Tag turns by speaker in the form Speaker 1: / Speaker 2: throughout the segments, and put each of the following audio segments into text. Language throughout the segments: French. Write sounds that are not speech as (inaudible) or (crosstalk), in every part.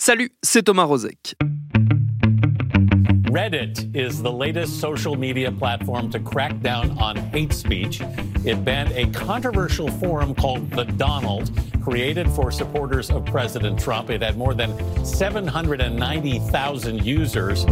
Speaker 1: Salut, c'est Thomas Rozek.
Speaker 2: Reddit is the latest social media platform to crack down on hate speech. It banned a controversial forum called The Donald, created for supporters of President Trump. It had more than 790,000 users.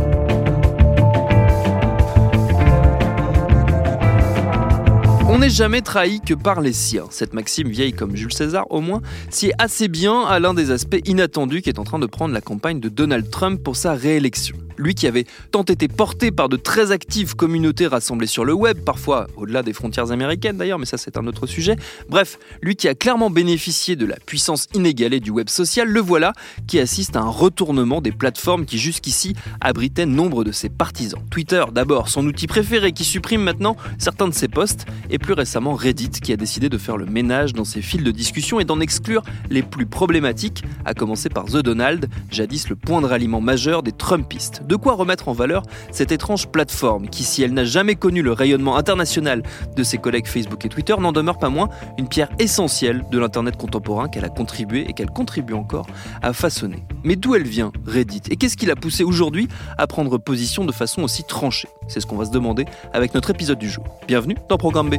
Speaker 1: On n'est jamais trahi que par les siens. Cette maxime vieille comme Jules César, au moins, sied assez bien à l'un des aspects inattendus qui est en train de prendre la campagne de Donald Trump pour sa réélection. Lui qui avait tant été porté par de très actives communautés rassemblées sur le web, parfois au-delà des frontières américaines d'ailleurs, mais ça c'est un autre sujet. Bref, lui qui a clairement bénéficié de la puissance inégalée du web social, le voilà qui assiste à un retournement des plateformes qui jusqu'ici abritaient nombre de ses partisans. Twitter d'abord, son outil préféré qui supprime maintenant certains de ses posts, et plus récemment Reddit qui a décidé de faire le ménage dans ses fils de discussion et d'en exclure les plus problématiques, à commencer par The Donald, jadis le point de ralliement majeur des Trumpistes. De quoi remettre en valeur cette étrange plateforme qui, si elle n'a jamais connu le rayonnement international de ses collègues Facebook et Twitter, n'en demeure pas moins une pierre essentielle de l'Internet contemporain qu'elle a contribué et qu'elle contribue encore à façonner. Mais d'où elle vient, Reddit? Et qu'est-ce qui l'a poussé aujourd'hui à prendre position de façon aussi tranchée? C'est ce qu'on va se demander avec notre épisode du jour. Bienvenue dans Programme B.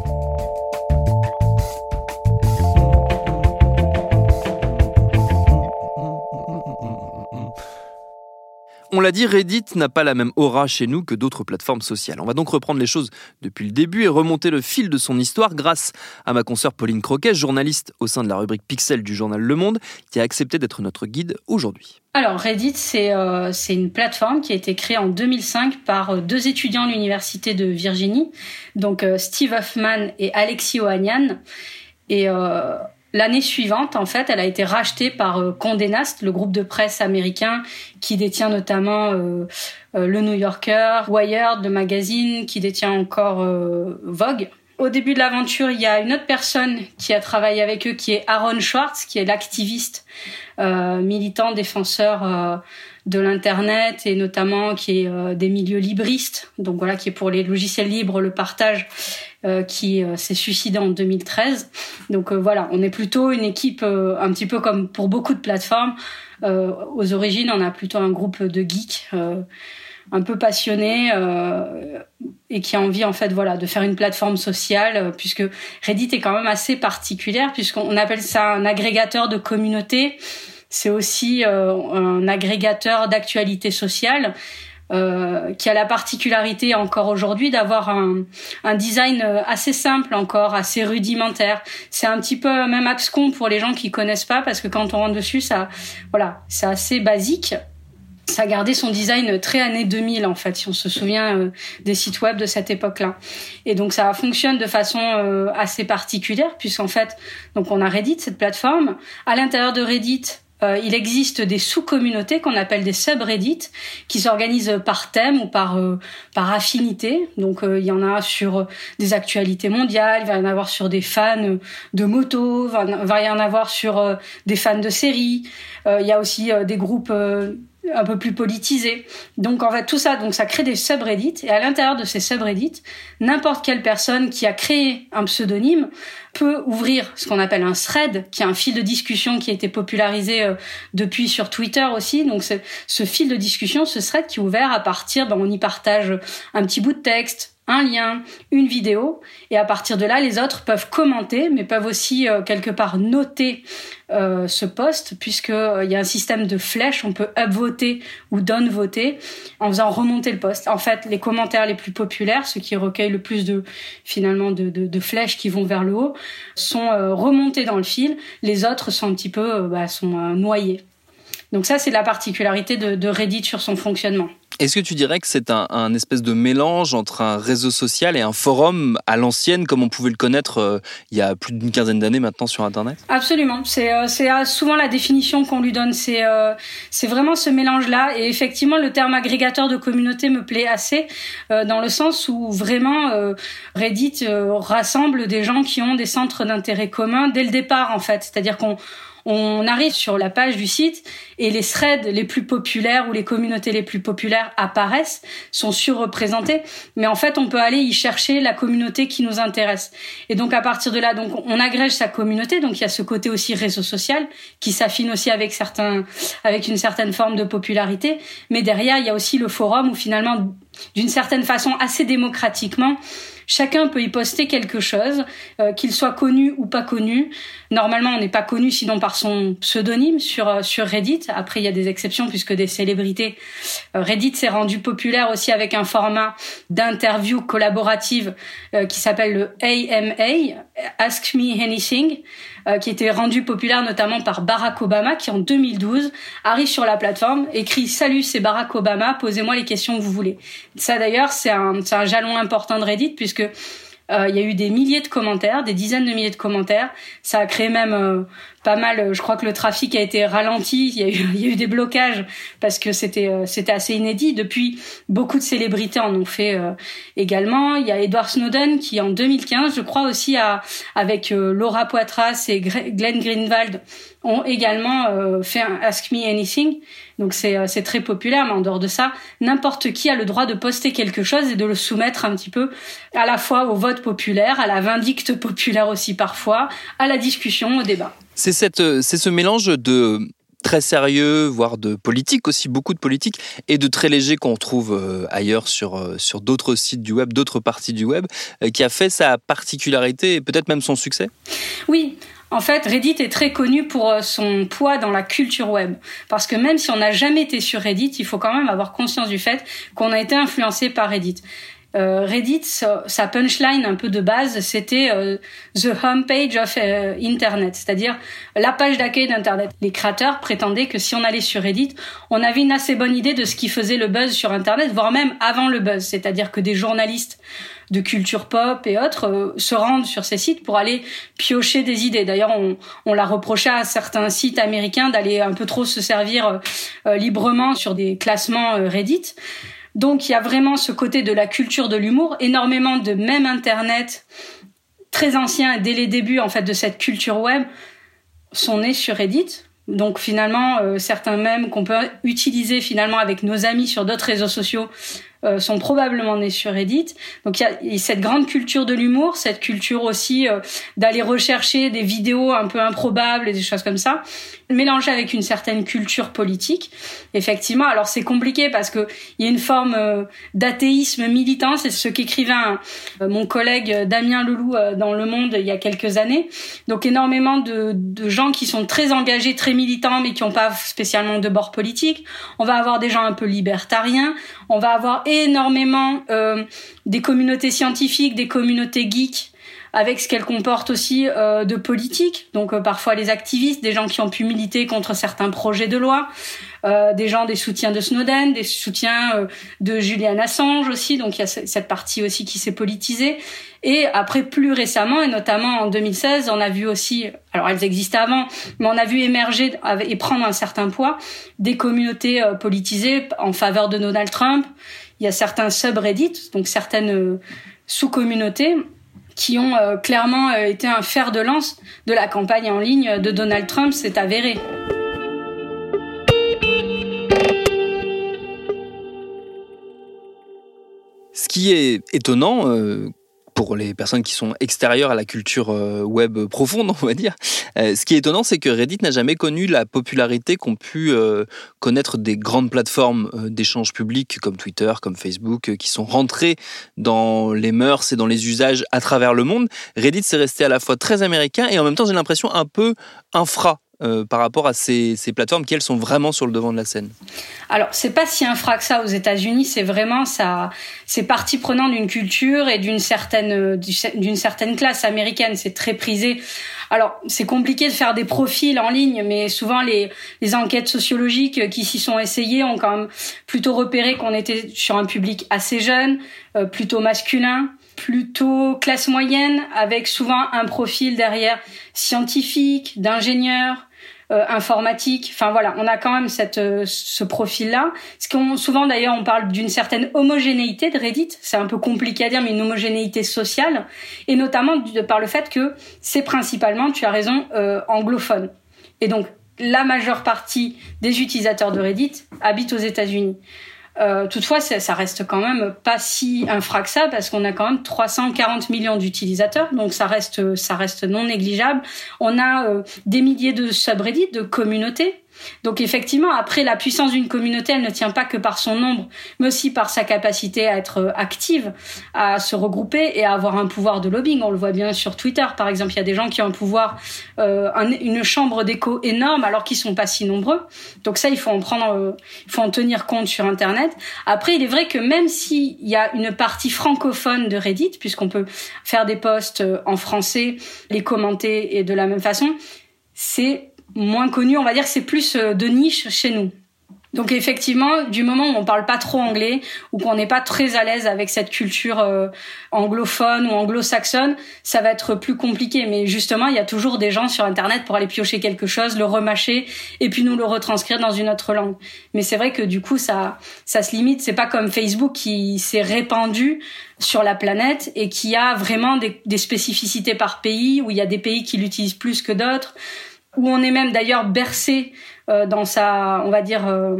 Speaker 1: On l'a dit, Reddit n'a pas la même aura chez nous que d'autres plateformes sociales. On va donc reprendre les choses depuis le début et remonter le fil de son histoire grâce à ma consoeur Pauline Croquet, journaliste au sein de la rubrique Pixel du journal Le Monde, qui a accepté d'être notre guide aujourd'hui.
Speaker 3: Alors Reddit, c'est euh, une plateforme qui a été créée en 2005 par euh, deux étudiants de l'université de Virginie, donc euh, Steve Hoffman et Alexis Ohanian. L'année suivante, en fait, elle a été rachetée par euh, Condé Nast, le groupe de presse américain qui détient notamment euh, euh, le New Yorker, Wired, le magazine, qui détient encore Vogue. Au début de l'aventure, il y a une autre personne qui a travaillé avec eux, qui est Aaron Schwartz, qui est l'activiste militant défenseur de l'internet et notamment qui est euh, des milieux libristes, donc voilà, qui est pour les logiciels libres, le partage, euh, qui euh, s'est suicidé en 2013. Donc voilà, on est plutôt une équipe un petit peu comme pour beaucoup de plateformes. Aux origines, on a plutôt un groupe de geeks. un peu passionnés et qui a envie en fait voilà de faire une plateforme sociale puisque Reddit est quand même assez particulière puisqu'on appelle ça un agrégateur de communauté c'est aussi euh, un agrégateur d'actualité sociale euh, qui a la particularité encore aujourd'hui d'avoir un, un design euh, assez simple encore, assez rudimentaire. C'est un petit peu même abscon pour les gens qui connaissent pas parce que quand on rentre dessus, ça, voilà, c'est assez basique. Ça a gardé son design très années 2000 en fait, si on se souvient euh, des sites web de cette époque-là. Et donc ça fonctionne de façon euh, assez particulière puisqu'en fait, donc on a Reddit, cette plateforme. À l'intérieur de Reddit, euh, il existe des sous-communautés qu'on appelle des subreddits qui s'organisent par thème ou par euh, par affinité. Donc euh, il y en a sur des actualités mondiales, il va y en avoir sur des fans de moto, va, va y en avoir sur euh, des fans de séries. Euh, il y a aussi euh, des groupes un peu plus politisés. Donc en fait tout ça, donc ça crée des subreddits et à l'intérieur de ces subreddits, n'importe quelle personne qui a créé un pseudonyme peut ouvrir ce qu'on appelle un thread, qui est un fil de discussion qui a été popularisé euh, depuis sur Twitter aussi. Donc ce fil de discussion, ce thread qui est ouvert à partir, ben, on y partage un petit bout de texte, un lien, une vidéo, et à partir de là, les autres peuvent commenter, mais peuvent aussi euh, quelque part noter euh, ce post, puisque euh, y a un système de flèches, on peut upvoter ou downvoter en faisant remonter le post. En fait, les commentaires les plus populaires, ceux qui recueillent le plus de finalement de, flèches qui vont vers le haut, sont remontés dans le fil. Les autres sont un petit peu bah, sont noyés. Donc ça, c'est la particularité de Reddit sur son fonctionnement.
Speaker 1: Est-ce que tu dirais que c'est un, espèce de mélange entre un réseau social et un forum à l'ancienne, comme on pouvait le connaître euh, il y a plus d'une quinzaine d'années maintenant sur Internet?
Speaker 3: Absolument. C'est euh, euh, souvent la définition qu'on lui donne. C'est c'est vraiment ce mélange-là. Et effectivement, le terme agrégateur de communauté me plaît assez, dans le sens où vraiment Reddit rassemble des gens qui ont des centres d'intérêt communs dès le départ, en fait. C'est-à-dire qu'on on arrive sur la page du site et les threads les plus populaires ou les communautés les plus populaires apparaissent, sont surreprésentés, mais en fait on peut aller y chercher la communauté qui nous intéresse. Et donc à partir de là, donc on agrège sa communauté, donc il y a ce côté aussi réseau social qui s'affine aussi avec certains, avec une certaine forme de popularité, mais derrière il y a aussi le forum où finalement d'une certaine façon assez démocratiquement Chacun peut y poster quelque chose, euh, qu'il soit connu ou pas connu. Normalement, on n'est pas connu sinon par son pseudonyme sur euh, sur Reddit. Après, il y a des exceptions puisque des célébrités. Euh, Reddit s'est rendu populaire aussi avec un format d'interview collaborative qui s'appelle le AMA, Ask Me Anything. Euh, qui était rendu populaire notamment par Barack Obama, qui en 2012 arrive sur la plateforme, écrit Salut, c'est Barack Obama, posez-moi les questions que vous voulez. Ça d'ailleurs, c'est un, un jalon important de Reddit puisque euh, il y a eu des milliers de commentaires, des dizaines de milliers de commentaires. Ça a créé même euh, pas mal. Je crois que le trafic a été ralenti. (laughs) Il y a eu, des blocages parce que c'était euh, c'était assez inédit. Depuis, beaucoup de célébrités en ont fait euh, également. Il y a Edward Snowden qui en 2015, je crois aussi, avec euh, Laura Poitras et Glenn Greenwald ont également fait un Ask Me Anything. Donc c'est très populaire, mais en dehors de ça, n'importe qui a le droit de poster quelque chose et de le soumettre un petit peu à la fois au vote populaire, à la vindicte populaire aussi parfois, à la discussion, au débat.
Speaker 1: Euh, c'est ce mélange de très sérieux, voire de politique aussi, beaucoup de politique, et de très léger qu'on trouve euh, ailleurs sur, euh, sur d'autres sites du web, d'autres parties du web, qui a fait sa particularité et peut-être même son succès
Speaker 3: Oui, en fait, Reddit est très connu pour son poids dans la culture web. Parce que même si on n'a jamais été sur Reddit, il faut quand même avoir conscience du fait qu'on a été influencé par Reddit. Euh, Reddit, sa punchline un peu de base, c'était euh, the homepage of euh, Internet, c'est-à-dire la page d'accueil d'Internet. Les créateurs prétendaient que si on allait sur Reddit, on avait une assez bonne idée de ce qui faisait le buzz sur Internet, voire même avant le buzz, c'est-à-dire que des journalistes de culture pop et autres se rendent sur ces sites pour aller piocher des idées. D'ailleurs, on, on l'a reproché à certains sites américains d'aller un peu trop se servir librement sur des classements Reddit. Donc il y a vraiment ce côté de la culture de l'humour, énormément de même internet très ancien dès les débuts en fait de cette culture web sont nés sur Reddit. Donc finalement euh, certains mèmes qu'on peut utiliser finalement avec nos amis sur d'autres réseaux sociaux euh, sont probablement nés sur Reddit. Donc il y a cette grande culture de l'humour, cette culture aussi euh, d'aller rechercher des vidéos un peu improbables et des choses comme ça, mélangées avec une certaine culture politique. Effectivement, alors c'est compliqué parce que il y a une forme euh, d'athéisme militant, c'est ce qu'écrivait mon collègue Damien Leloup dans Le Monde il y a quelques années. Donc énormément de, de gens qui sont très engagés, très militants, mais qui n'ont pas spécialement de bord politique. On va avoir des gens un peu libertariens. On va avoir énormément euh, des communautés scientifiques, des communautés geeks, avec ce qu'elles comportent aussi euh, de politique. Donc euh, parfois les activistes, des gens qui ont pu militer contre certains projets de loi, des gens des soutiens de Snowden, des soutiens de Julian Assange aussi. Donc il y a cette partie aussi qui s'est politisée. Et après, plus récemment, et notamment en 2016, on a vu aussi, alors elles existaient avant, mais on a vu émerger et prendre un certain poids des communautés politisées en faveur de Donald Trump il y a certains subreddits, donc certaines euh, sous-communautés qui ont euh, clairement euh, été un fer de lance de la campagne en ligne de Donald Trump, c'est avéré.
Speaker 1: Ce qui est étonnant, pour les personnes qui sont extérieures à la culture euh, web profonde, (laughs) on va dire. Euh, ce qui est étonnant, c'est que Reddit n'a jamais connu la popularité qu'ont pu euh, connaître des grandes plateformes d'échange public comme Twitter, comme Facebook, qui sont rentrées dans les mœurs et dans les usages à travers le monde. Reddit, c'est resté à la fois très américain et en même temps, j'ai l'impression un peu infra euh, par rapport à ces, plateformes qui elles sont vraiment sur le devant de la scène
Speaker 3: Alors c'est pas si infra que ça aux États-Unis, c'est vraiment ça, c'est partie prenante d'une culture et d'une certaine d'une certaine classe américaine. C'est très prisé. Alors c'est compliqué de faire des profils en ligne, mais souvent les, les enquêtes sociologiques qui s'y sont essayées ont quand même plutôt repéré qu'on était sur un public assez jeune, euh, plutôt masculin plutôt classe moyenne avec souvent un profil derrière scientifique, d'ingénieur, euh, informatique. Enfin voilà, on a quand même cette euh, ce profil-là. Ce qu'on souvent d'ailleurs on parle d'une certaine homogénéité de Reddit. C'est un peu compliqué à dire, mais une homogénéité sociale et notamment par le fait que c'est principalement, tu as raison, euh, anglophone. Et donc la majeure partie des utilisateurs de Reddit habitent aux États-Unis. Euh, toutefois, ça reste quand même pas si infra que ça parce qu'on a quand même 340 millions d'utilisateurs, donc ça reste ça reste non négligeable. On a euh, des milliers de subreddits, de communautés donc effectivement, après, la puissance d'une communauté, elle ne tient pas que par son nombre, mais aussi par sa capacité à être active, à se regrouper et à avoir un pouvoir de lobbying. On le voit bien sur Twitter, par exemple. Il y a des gens qui ont un pouvoir, euh, une chambre d'écho énorme, alors qu'ils sont pas si nombreux. Donc ça, il faut en prendre, euh, il faut en tenir compte sur Internet. Après, il est vrai que même s'il y a une partie francophone de Reddit, puisqu'on peut faire des posts euh, en français, les commenter et de la même façon, c'est moins connu. On va dire que c'est plus euh, de niche chez nous. Donc effectivement, du moment où on parle pas trop anglais ou qu'on n'est pas très à l'aise avec cette culture euh, anglophone ou anglo-saxonne, ça va être plus compliqué. Mais justement, il y a toujours des gens sur Internet pour aller piocher quelque chose, le remâcher et puis nous le retranscrire dans une autre langue. Mais c'est vrai que du coup, ça, ça se limite. C'est pas comme Facebook qui s'est répandu sur la planète et qui a vraiment des, des spécificités par pays où il y a des pays qui l'utilisent plus que d'autres où on est même d'ailleurs bercé euh, dans sa, on va dire, euh,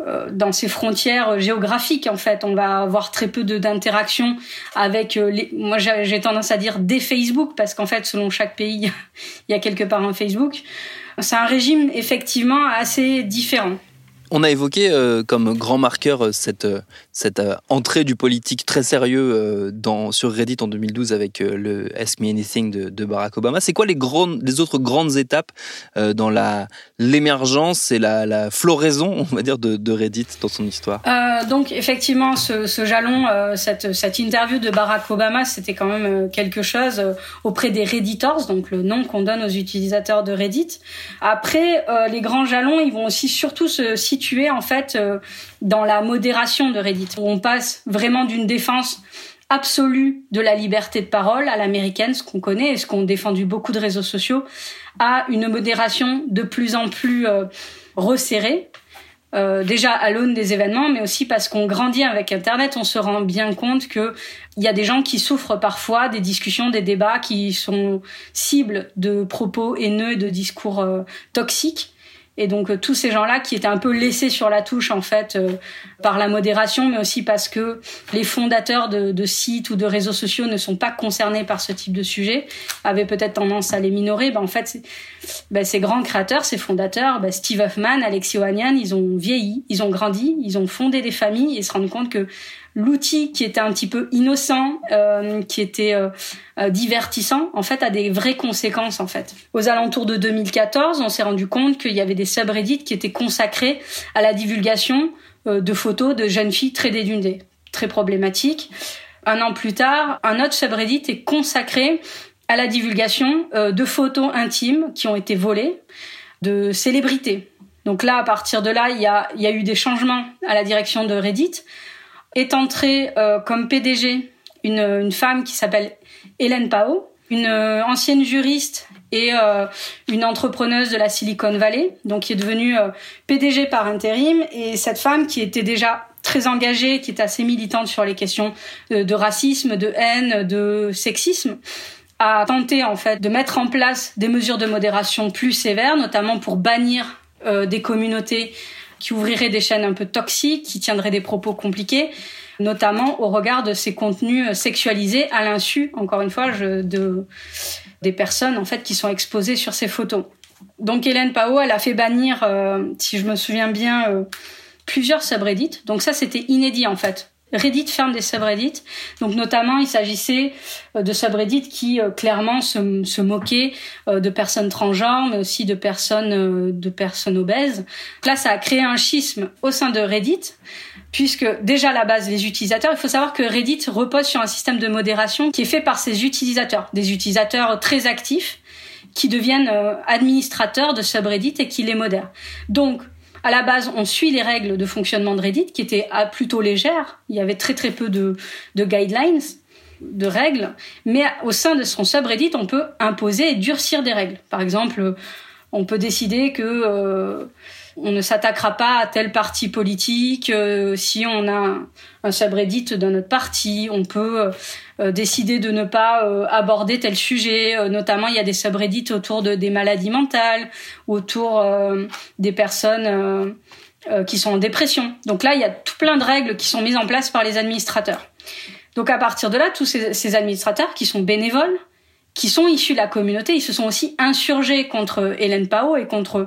Speaker 3: euh, dans ses frontières géographiques en fait. On va avoir très peu d'interaction avec les. Moi, j'ai tendance à dire des Facebook parce qu'en fait, selon chaque pays, (laughs) il y a quelque part un Facebook. C'est un régime effectivement assez différent.
Speaker 1: On a évoqué euh, comme grand marqueur euh, cette, euh, cette entrée du politique très sérieux dans, sur Reddit en 2012 avec le Ask Me Anything de, Barack Obama. C'est quoi les, grandes, les autres grandes étapes dans l'émergence et la, floraison, on va dire, de, Reddit dans son histoire?
Speaker 3: Donc effectivement, ce, ce jalon, cette, cette interview de Barack Obama, c'était quand même quelque chose auprès des Redditors, donc le nom qu'on donne aux utilisateurs de Reddit. Après, les grands jalons, ils vont aussi surtout se situé en fait euh, dans la modération de Reddit, où on passe vraiment d'une défense absolue de la liberté de parole à l'américaine, ce qu'on connaît et ce qu'ont défendu beaucoup de réseaux sociaux, à une modération de plus en plus euh, resserrée. Euh, déjà à l'aune des événements, mais aussi parce qu'on grandit avec Internet, on se rend bien compte que il y a des gens qui souffrent parfois des discussions, des débats qui sont cibles de propos haineux et de discours toxiques. Et donc euh, tous ces gens-là qui étaient un peu laissés sur la touche en fait euh, par la modération, mais aussi parce que les fondateurs de, de, sites ou de réseaux sociaux ne sont pas concernés par ce type de sujet, avaient peut-être tendance à les minorer. Ben, en fait, ben, ces grands créateurs, ces fondateurs, ben, Steve Huffman, Alexis Ohanian, ils ont vieilli, ils ont grandi, ils ont fondé des familles et se rendent compte que l'outil qui était un petit peu innocent, euh, qui était euh, euh, divertissant, en fait, a des vraies conséquences, en fait. Aux alentours de 2014, on s'est rendu compte qu'il y avait des subreddits qui étaient consacrés à la divulgation de photos de jeunes filles très dénudées, très problématiques. Un an plus tard, un autre subreddit est consacré à la divulgation de photos intimes qui ont été volées de célébrités. Donc là, à partir de là, il y a eu des changements à la direction de Reddit est entrée euh, comme PDG une, une femme qui s'appelle Hélène Pao, une euh, ancienne juriste et euh, une entrepreneuse de la Silicon Valley, donc qui est devenue PDG par intérim. Et cette femme qui était déjà très engagée, qui est assez militante sur les questions de, de racisme, de haine, de sexisme, a tenté en fait de mettre en place des mesures de modération plus sévères, notamment pour bannir des communautés qui ouvrirait des chaînes un peu toxiques, qui tiendraient des propos compliqués, notamment au regard de ces contenus sexualisés à l'insu, encore une fois, de, des personnes en fait qui sont exposées sur ces photos. Donc Hélène Pao, elle a fait bannir, euh, si je me souviens bien, euh, plusieurs subreddits. Donc ça, c'était inédit en fait. Reddit ferme des subreddits. Donc notamment, il s'agissait euh, de subreddits qui euh, clairement se, moquaient euh, de personnes transgenres, mais aussi de personnes de personnes obèses. Là, ça a créé un schisme au sein de Reddit, puisque déjà à la base, les utilisateurs, il faut savoir que Reddit repose sur un système de modération qui est fait par ses utilisateurs, des utilisateurs très actifs qui deviennent administrateurs de subreddits et qui les modèrent. Donc à la base, on suit les règles de fonctionnement de Reddit qui étaient ah, plutôt légères. Il y avait très très peu de, guidelines, de règles. Mais au sein de son subreddit, on peut imposer et durcir des règles. Par exemple, on peut décider que euh, on ne s'attaquera pas à tel parti politique. Euh, si on a un, subreddit dans notre parti, on peut euh, décider de ne pas euh, aborder tel sujet. notamment, il y a des subreddits autour de des maladies mentales, autour des personnes qui sont en dépression. Donc là, il y a tout plein de règles qui sont mises en place par les administrateurs. Donc à partir de là, tous ces, ces administrateurs qui sont bénévoles, qui sont issus de la communauté, ils se sont aussi insurgés contre Hélène Pao et contre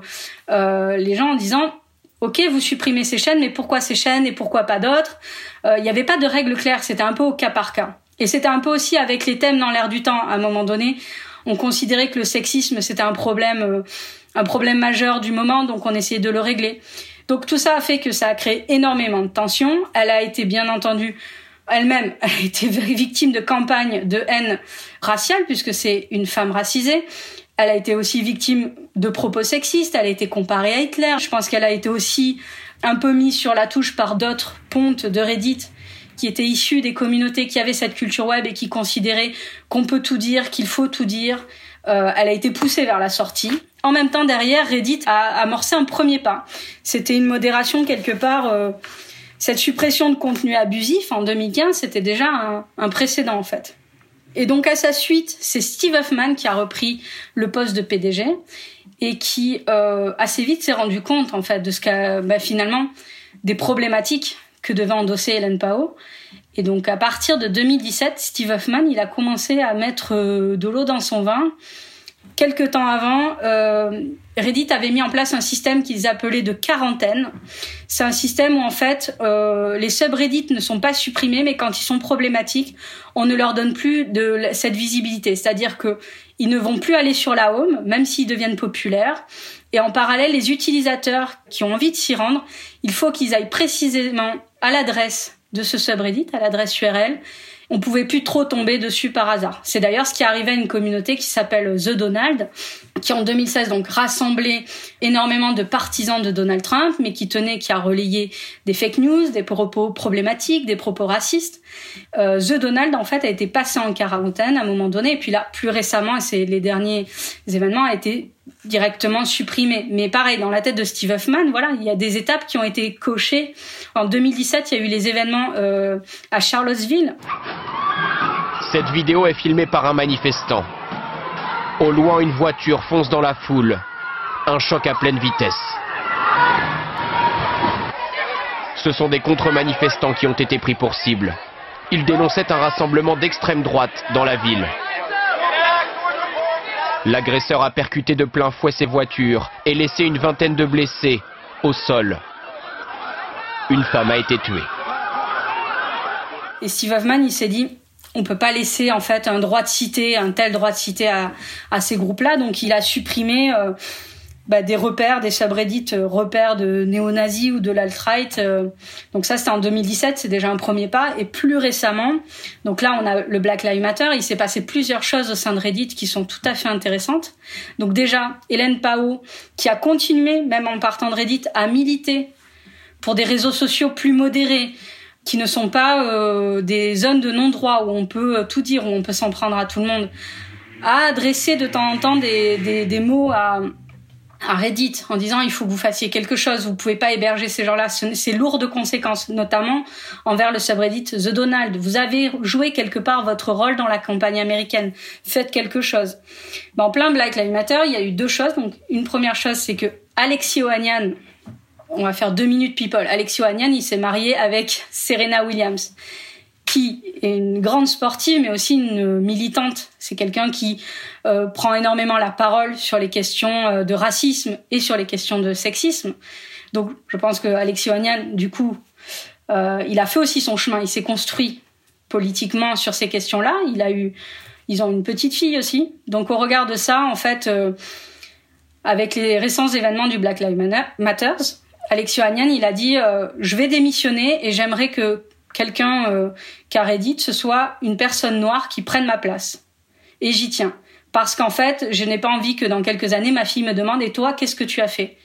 Speaker 3: euh, les gens en disant Ok, vous supprimez ces chaînes, mais pourquoi ces chaînes et pourquoi pas d'autres? Euh, Il n'y avait pas de règles claires, c'était un peu au cas par cas. Et c'était un peu aussi avec les thèmes dans l'air du temps. À un moment donné, on considérait que le sexisme c'était un problème, euh, un problème majeur du moment, donc on essayait de le régler. Donc tout ça a fait que ça a créé énormément de tensions. Elle a été bien entendu elle-même (laughs) a été victime de campagnes de haine raciale puisque c'est une femme racisée. Elle a été aussi victime de propos sexistes, elle a été comparée à Hitler. Je pense qu'elle a été aussi un peu mise sur la touche par d'autres pontes de Reddit qui étaient issus des communautés qui avaient cette culture web et qui considéraient qu'on peut tout dire, qu'il faut tout dire. Euh, elle a été poussée vers la sortie. En même temps, derrière, Reddit a amorcé un premier pas. C'était une modération quelque part. Euh, cette suppression de contenu abusif en 2015, c'était déjà un, précédent en fait. Et donc à sa suite, c'est Steve Huffman qui a repris le poste de PDG et qui euh, assez vite s'est rendu compte en fait de ce qu'a bah, finalement des problématiques que devait endosser Hélène Pao. Et donc à partir de 2017, Steve Huffman, il a commencé à mettre euh, de l'eau dans son vin Quelques temps avant, euh, Reddit avait mis en place un système qu'ils appelaient de quarantaine. C'est un système où en fait euh, les subreddits ne sont pas supprimés, mais quand ils sont problématiques, on ne leur donne plus de cette visibilité. C'est-à-dire que ils ne vont plus aller sur la home, même s'ils deviennent populaires. Et en parallèle, les utilisateurs qui ont envie de s'y rendre, il faut qu'ils aillent précisément à l'adresse de ce subreddit, à l'adresse URL, on pouvait plus trop tomber dessus par hasard. C'est d'ailleurs ce qui arrivait à une communauté qui s'appelle The Donald, qui en 2016 donc rassemblait énormément de partisans de Donald Trump, mais qui tenait, qui a relayé des fake news, des propos problématiques, des propos racistes. Euh, The Donald en fait a été passé en quarantaine à un moment donné, et puis là plus récemment, et c'est les derniers événements, a été directement supprimé. Mais pareil, dans la tête de Steve Huffman, voilà, il y a des étapes qui ont été cochées. En 2017, il y a eu les événements euh, à Charlottesville.
Speaker 4: Cette vidéo est filmée par un manifestant. Au loin, une voiture fonce dans la foule. Un choc à pleine vitesse. Ce sont des contre-manifestants qui ont été pris pour cible. Ils dénonçaient un rassemblement d'extrême droite dans la ville. L'agresseur a percuté de plein fouet ses voitures et laissé une vingtaine de blessés au sol. Une femme a été tuée.
Speaker 3: Et Steve Hoffman, il s'est dit, on peut pas laisser en fait un droit de cité, un tel droit de cité à, ces groupes-là, donc il a supprimé euh, bah, des repères, des subreddits euh, repères de néo-nazis ou de l'alt-right. Euh. donc ça, c'était en 2017, c'est déjà un premier pas. Et plus récemment, donc là, on a le Black Lives Matter. Il s'est passé plusieurs choses au sein de Reddit qui sont tout à fait intéressantes. Donc déjà, Hélène Pao, qui a continué, même en partant de Reddit, à militer pour des réseaux sociaux plus modérés, qui ne sont pas euh, des zones de non-droit où on peut tout dire, où on peut s'en prendre à tout le monde, a adressé de temps en temps des, des, des mots à à Reddit en disant il faut que vous fassiez quelque chose, vous pouvez pas héberger ces gens-là, c'est lourd de conséquences, notamment envers le subreddit The Donald. Vous avez joué quelque part votre rôle dans la campagne américaine, faites quelque chose. Ben, en plein Black Lives Matter, il y a eu deux choses. Donc une première chose, c'est que Alexis Ohanian, on va faire deux minutes people. Alexis Ohanian, il s'est marié avec Serena Williams qui est une grande sportive, mais aussi une militante. C'est quelqu'un qui euh, prend énormément la parole sur les questions euh, de racisme et sur les questions de sexisme. Donc, je pense que Alexis Ohanian, du coup, Euh, il a fait aussi son chemin. Il s'est construit politiquement sur ces questions-là. Ils ont une petite fille aussi. Donc au regard de ça, en fait, avec les récents événements du Black Lives Matter, Alexio Agnan, il a dit je vais démissionner et j'aimerais que quelqu'un euh, qui a Reddit, ce soit une personne noire qui prenne ma place. Et j'y tiens. Parce qu'en fait, je n'ai pas envie que dans quelques années, ma fille me demande Et toi, qu'est-ce que tu as fait?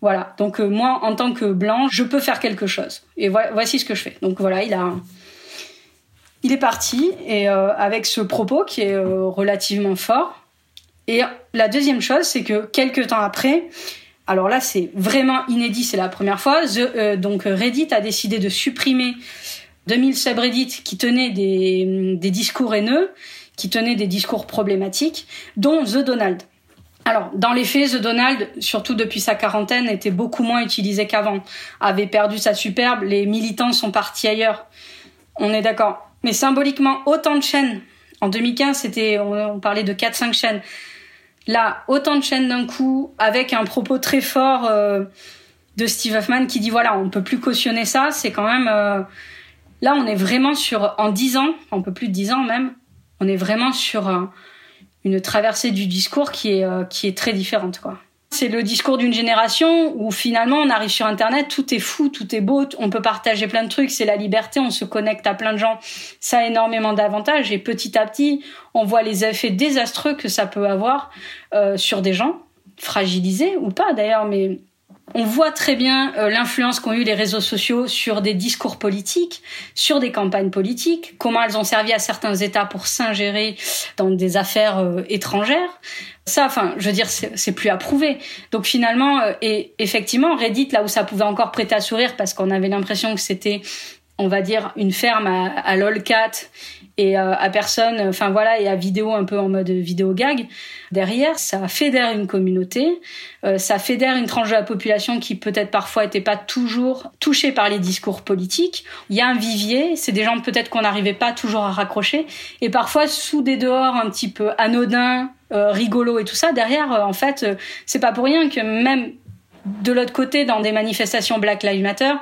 Speaker 3: Voilà. Donc, euh, moi, en tant que blanc, je peux faire quelque chose. Et voici ce que je fais. Donc, voilà, il a. Il est parti, et avec ce propos qui est relativement fort. Et la deuxième chose, c'est que quelques temps après, alors là, c'est vraiment inédit, c'est la première fois. Euh, donc Reddit a décidé de supprimer 2000 subreddits qui tenaient des, des discours haineux, qui tenaient des discours problématiques, dont The Donald. Alors, dans les faits, The Donald, surtout depuis sa quarantaine, était beaucoup moins utilisé qu'avant, avait perdu sa superbe, les militants sont partis ailleurs. On est d'accord. Mais symboliquement, autant de chaînes. En 2015, c'était, on, parlait de 4-5 chaînes. Là, autant de chaînes d'un coup, avec un propos très fort euh, de Steve Hoffman qui dit voilà, on peut plus cautionner ça, c'est quand même... Euh, là, on est vraiment sur... En dix ans, un peu plus de dix ans même, on est vraiment sur euh, une traversée du discours qui est, qui est très différente. C'est le discours d'une génération où finalement on arrive sur Internet, tout est fou, tout est beau, on peut partager plein de trucs, c'est la liberté, on se connecte à plein de gens. Ça a énormément d'avantages et petit à petit, on voit les effets désastreux que ça peut avoir euh, sur des gens, fragilisés ou pas d'ailleurs, mais on voit très bien euh, l'influence qu'ont eu les réseaux sociaux sur des discours politiques, sur des campagnes politiques, comment elles ont servi à certains États pour s'ingérer dans des affaires euh, étrangères. Ça, enfin, je veux dire, c'est plus à prouver. Donc finalement, euh, et effectivement, Reddit, là où ça pouvait encore prêter à sourire, parce qu'on avait l'impression que c'était on va dire une ferme à, à lolcat et euh, à personne, enfin voilà, et à vidéo un peu en mode vidéo gag. Derrière, ça fédère une communauté, euh, ça fédère une tranche de la population qui peut-être parfois était pas toujours touchée par les discours politiques. Il y a un vivier, c'est des gens peut-être qu'on n'arrivait pas toujours à raccrocher, et parfois sous des dehors un petit peu anodins, euh, rigolos et tout ça. Derrière, en fait, c'est pas pour rien que même de l'autre côté, dans des manifestations Black Lives Matter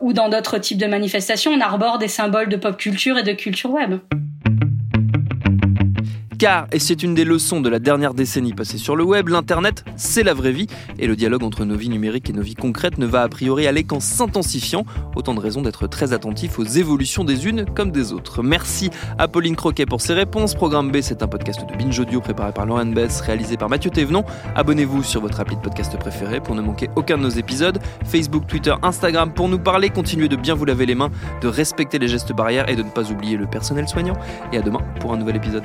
Speaker 3: ou dans d'autres types de manifestations, on arbore des symboles de pop culture et de culture web.
Speaker 1: Car, et c'est une des leçons de la dernière décennie passée sur le web, l'Internet, c'est la vraie vie, et le dialogue entre nos vies numériques et nos vies concrètes ne va a priori aller qu'en s'intensifiant, autant de raisons d'être très attentif aux évolutions des unes comme des autres. Merci à Pauline Croquet pour ses réponses. Programme B, c'est un podcast de Binge Audio préparé par Lauren Bess, réalisé par Mathieu Thévenon. Abonnez-vous sur votre appli de podcast préféré pour ne manquer aucun de nos épisodes. Facebook, Twitter, Instagram pour nous parler. Continuez de bien vous laver les mains, de respecter les gestes barrières et de ne pas oublier le personnel soignant. Et à demain pour un nouvel épisode.